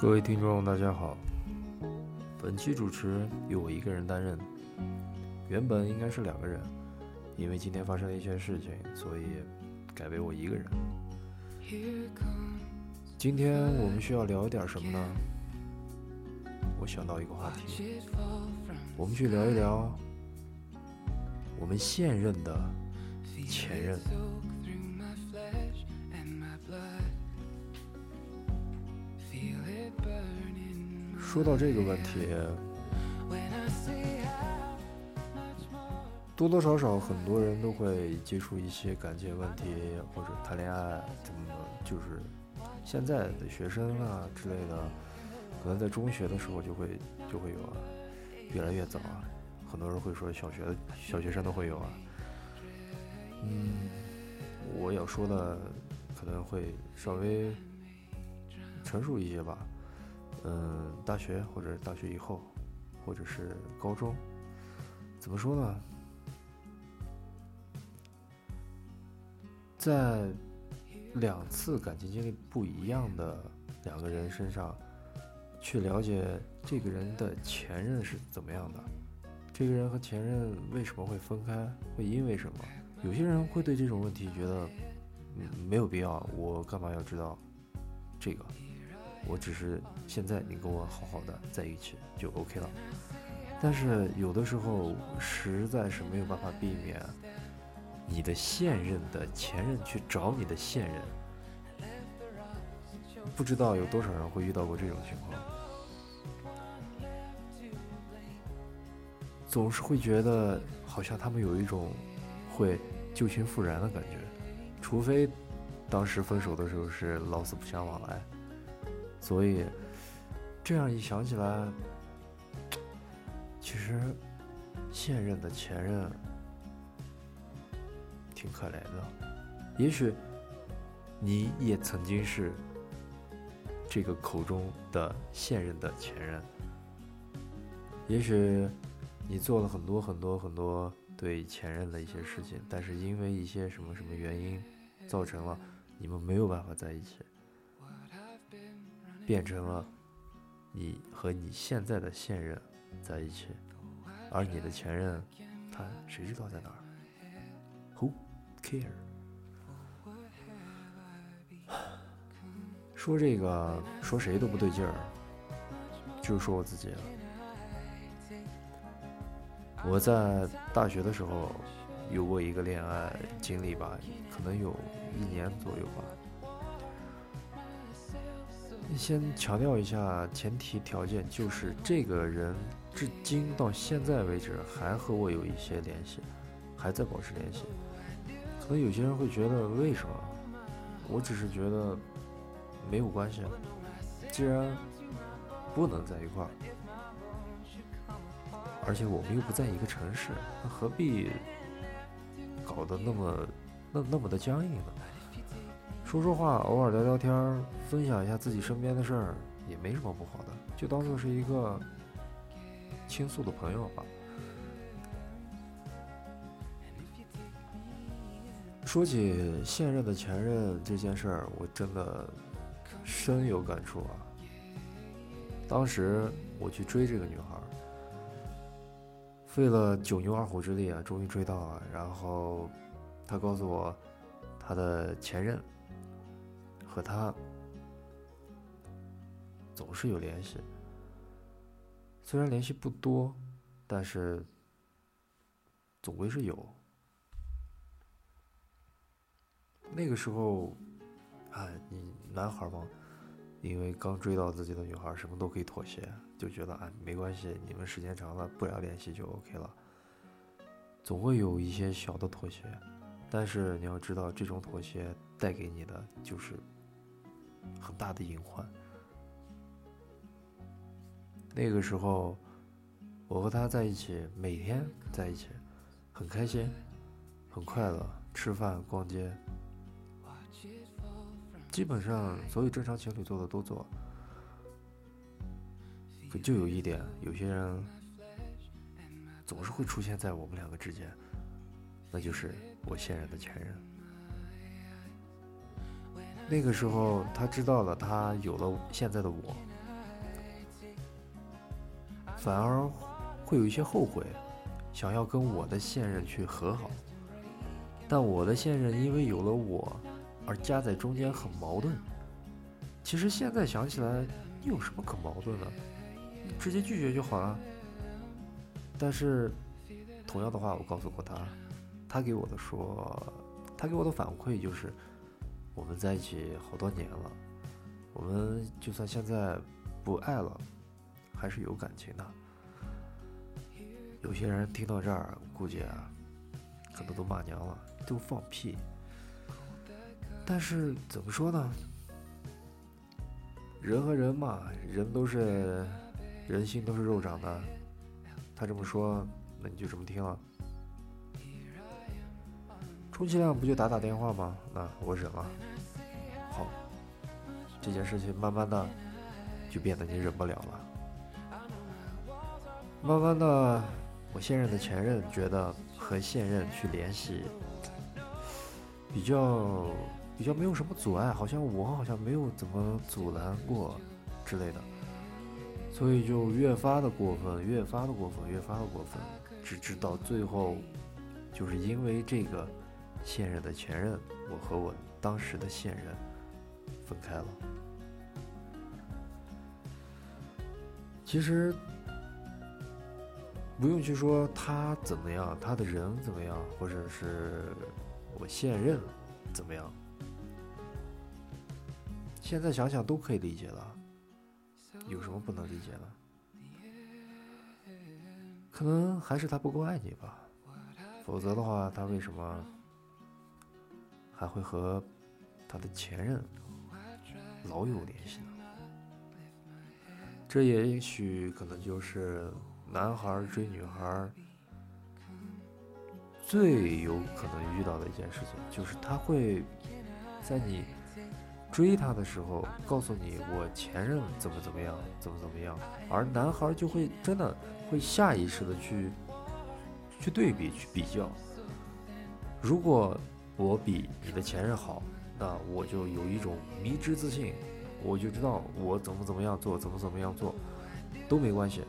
各位听众，大家好。本期主持由我一个人担任，原本应该是两个人，因为今天发生了一些事情，所以改为我一个人。今天我们需要聊点什么呢？我想到一个话题，我们去聊一聊我们现任的前任。说到这个问题，多多少少很多人都会接触一些感情问题，或者谈恋爱，怎么就是现在的学生啊之类的，可能在中学的时候就会就会有啊，越来越早啊，很多人会说小学小学生都会有啊，嗯，我要说的可能会稍微成熟一些吧。嗯，大学或者大学以后，或者是高中，怎么说呢？在两次感情经历不一样的两个人身上，去了解这个人的前任是怎么样的，这个人和前任为什么会分开，会因为什么？有些人会对这种问题觉得，没有必要，我干嘛要知道这个？我只是现在你跟我好好的在一起就 OK 了，但是有的时候实在是没有办法避免你的现任的前任去找你的现任，不知道有多少人会遇到过这种情况，总是会觉得好像他们有一种会旧情复燃的感觉，除非当时分手的时候是老死不相往来。所以，这样一想起来，其实现任的前任挺可怜的。也许你也曾经是这个口中的现任的前任。也许你做了很多很多很多对前任的一些事情，但是因为一些什么什么原因，造成了你们没有办法在一起。变成了你和你现在的现任在一起，而你的前任，他谁知道在哪儿？Who care？说这个说谁都不对劲儿，就说我自己了。我在大学的时候有过一个恋爱经历吧，可能有一年左右吧。先强调一下，前提条件就是这个人至今到现在为止还和我有一些联系，还在保持联系。可能有些人会觉得为什么？我只是觉得没有关系。既然不能在一块儿，而且我们又不在一个城市，那何必搞得那么那那么的僵硬呢？说说话，偶尔聊聊天，分享一下自己身边的事儿，也没什么不好的，就当做是一个倾诉的朋友吧。说起现任的前任这件事儿，我真的深有感触啊。当时我去追这个女孩，费了九牛二虎之力啊，终于追到了。然后她告诉我，她的前任。和他总是有联系，虽然联系不多，但是总归是有。那个时候，哎，你男孩嘛，因为刚追到自己的女孩，什么都可以妥协，就觉得啊，没关系，你们时间长了不聊联系就 OK 了。总会有一些小的妥协，但是你要知道，这种妥协带给你的就是。很大的隐患。那个时候，我和他在一起，每天在一起，很开心，很快乐，吃饭、逛街，基本上所有正常情侣做的都做。可就有一点，有些人总是会出现在我们两个之间，那就是我现任的前任。那个时候，他知道了，他有了现在的我，反而会有一些后悔，想要跟我的现任去和好。但我的现任因为有了我，而夹在中间很矛盾。其实现在想起来，你有什么可矛盾的？直接拒绝就好了。但是，同样的话，我告诉过他，他给我的说，他给我的反馈就是，我们在一起好多年了，我们就算现在不爱了，还是有感情的。有些人听到这儿，估计啊，可能都骂娘了，都放屁。但是怎么说呢？人和人嘛，人都是人心都是肉长的。他这么说，那你就这么听了。充其量不就打打电话吗？那我忍了。好，这件事情慢慢的就变得你忍不了了。慢慢的，我现任的前任觉得和现任去联系比较比较没有什么阻碍，好像我好像没有怎么阻拦过之类的。所以就越发的过分，越发的过分，越发的过分，直至到最后，就是因为这个现任的前任，我和我当时的现任分开了。其实不用去说他怎么样，他的人怎么样，或者是我现任怎么样，现在想想都可以理解了。有什么不能理解的？可能还是他不够爱你吧，否则的话，他为什么还会和他的前任老有联系呢？这也许可能就是男孩追女孩最有可能遇到的一件事情，就是他会在你。追他的时候，告诉你我前任怎么怎么样，怎么怎么样，而男孩就会真的会下意识的去去对比、去比较。如果我比你的前任好，那我就有一种迷之自信，我就知道我怎么怎么样做，怎么怎么样做都没关系。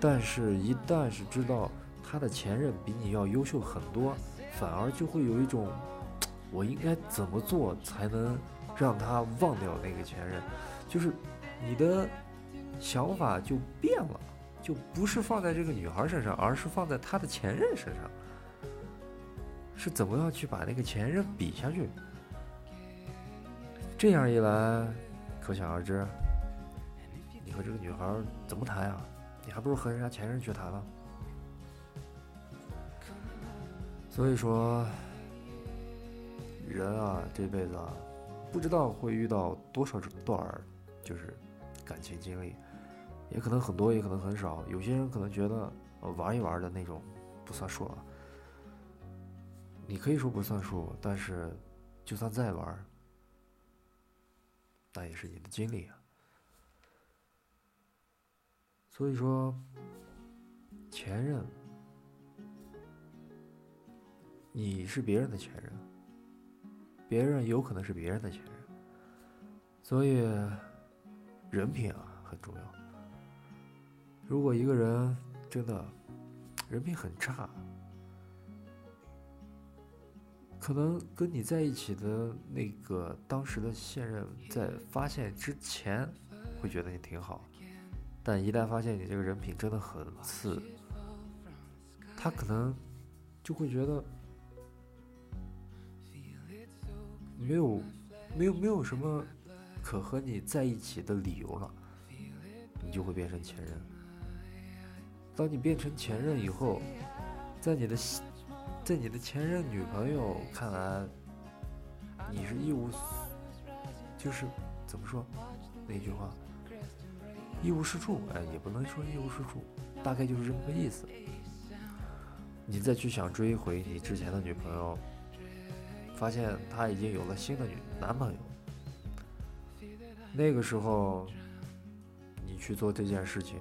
但是，一旦是知道他的前任比你要优秀很多，反而就会有一种我应该怎么做才能。让他忘掉那个前任，就是你的想法就变了，就不是放在这个女孩身上，而是放在他的前任身上。是怎么样去把那个前任比下去？这样一来，可想而知，你和这个女孩怎么谈呀？你还不如和人家前任去谈呢。所以说，人啊，这辈子啊。不知道会遇到多少段儿，就是感情经历，也可能很多，也可能很少。有些人可能觉得玩一玩的那种不算数啊。你可以说不算数，但是就算再玩，那也是你的经历啊。所以说，前任，你是别人的前任。别人有可能是别人的前任，所以人品啊很重要。如果一个人真的人品很差，可能跟你在一起的那个当时的现任，在发现之前会觉得你挺好，但一旦发现你这个人品真的很次，他可能就会觉得。没有，没有，没有什么可和你在一起的理由了，你就会变成前任。当你变成前任以后，在你的，在你的前任女朋友看来，你是一无，就是怎么说那句话，一无是处。哎，也不能说一无是处，大概就是这么个意思。你再去想追回你之前的女朋友。发现他已经有了新的女男朋友，那个时候，你去做这件事情，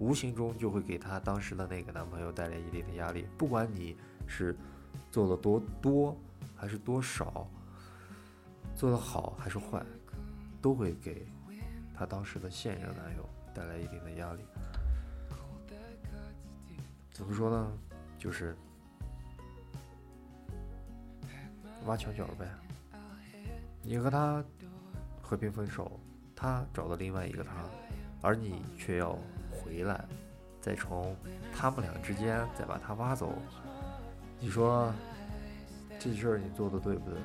无形中就会给他当时的那个男朋友带来一定的压力。不管你是做了多多还是多少，做的好还是坏，都会给他当时的现任男友带来一定的压力。怎么说呢？就是挖墙脚呗。你和他和平分手，他找到另外一个他，而你却要回来，再从他们俩之间再把他挖走。你说这事儿你做的对不对？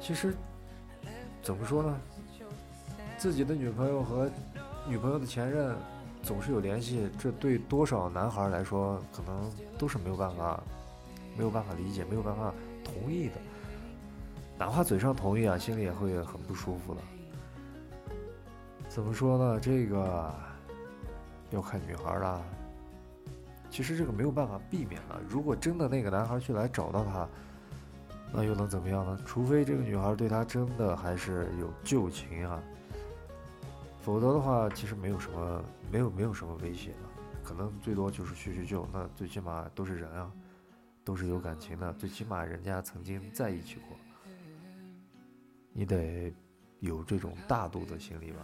其实怎么说呢？自己的女朋友和女朋友的前任总是有联系，这对多少男孩来说，可能都是没有办法、没有办法理解、没有办法同意的。哪怕嘴上同意啊，心里也会很不舒服的。怎么说呢？这个要看女孩了。其实这个没有办法避免了。如果真的那个男孩去来找到她，那又能怎么样呢？除非这个女孩对他真的还是有旧情啊，否则的话，其实没有什么，没有没有什么威胁的。可能最多就是叙叙旧。那最起码都是人啊，都是有感情的，最起码人家曾经在一起过。你得有这种大度的心理吧，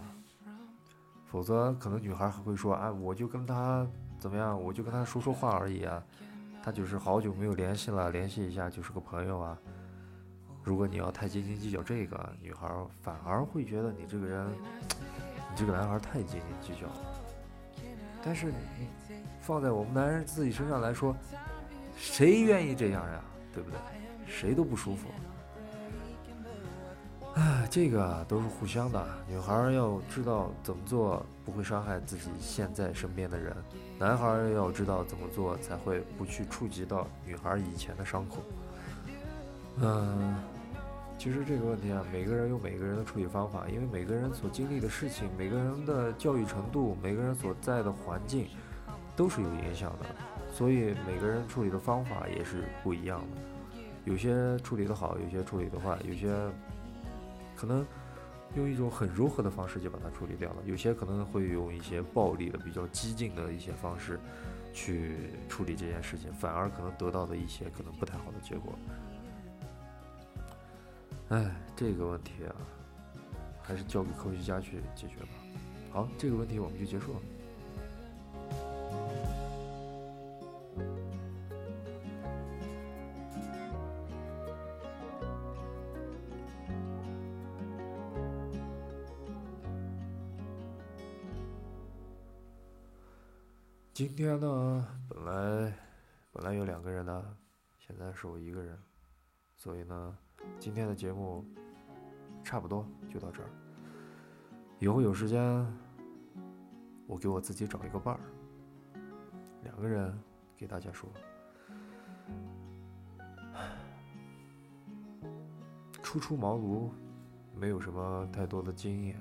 否则可能女孩还会说：“啊，我就跟他怎么样，我就跟他说说话而已啊，他就是好久没有联系了，联系一下就是个朋友啊。”如果你要太斤斤计较这个，女孩反而会觉得你这个人，你这个男孩太斤斤计较了。但是你放在我们男人自己身上来说，谁愿意这样呀？对不对？谁都不舒服。这个啊都是互相的。女孩要知道怎么做不会伤害自己现在身边的人，男孩要知道怎么做才会不去触及到女孩以前的伤口。嗯，其实这个问题啊，每个人有每个人的处理方法，因为每个人所经历的事情、每个人的教育程度、每个人所在的环境都是有影响的，所以每个人处理的方法也是不一样的。有些处理的好，有些处理的坏，有些。可能用一种很柔和的方式就把它处理掉了，有些可能会用一些暴力的、比较激进的一些方式去处理这件事情，反而可能得到的一些可能不太好的结果。哎，这个问题啊，还是交给科学家去解决吧。好，这个问题我们就结束了。天呢，本来本来有两个人的，现在是我一个人，所以呢，今天的节目差不多就到这儿。以后有时间，我给我自己找一个伴儿，两个人给大家说。初出茅庐，没有什么太多的经验。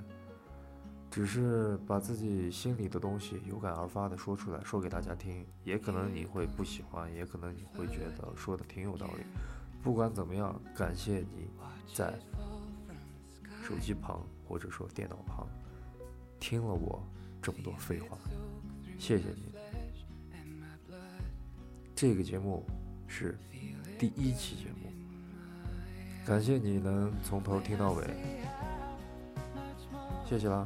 只是把自己心里的东西有感而发的说出来，说给大家听，也可能你会不喜欢，也可能你会觉得说的挺有道理。不管怎么样，感谢你在手机旁或者说电脑旁听了我这么多废话，谢谢你。这个节目是第一期节目，感谢你能从头听到尾，谢谢啦。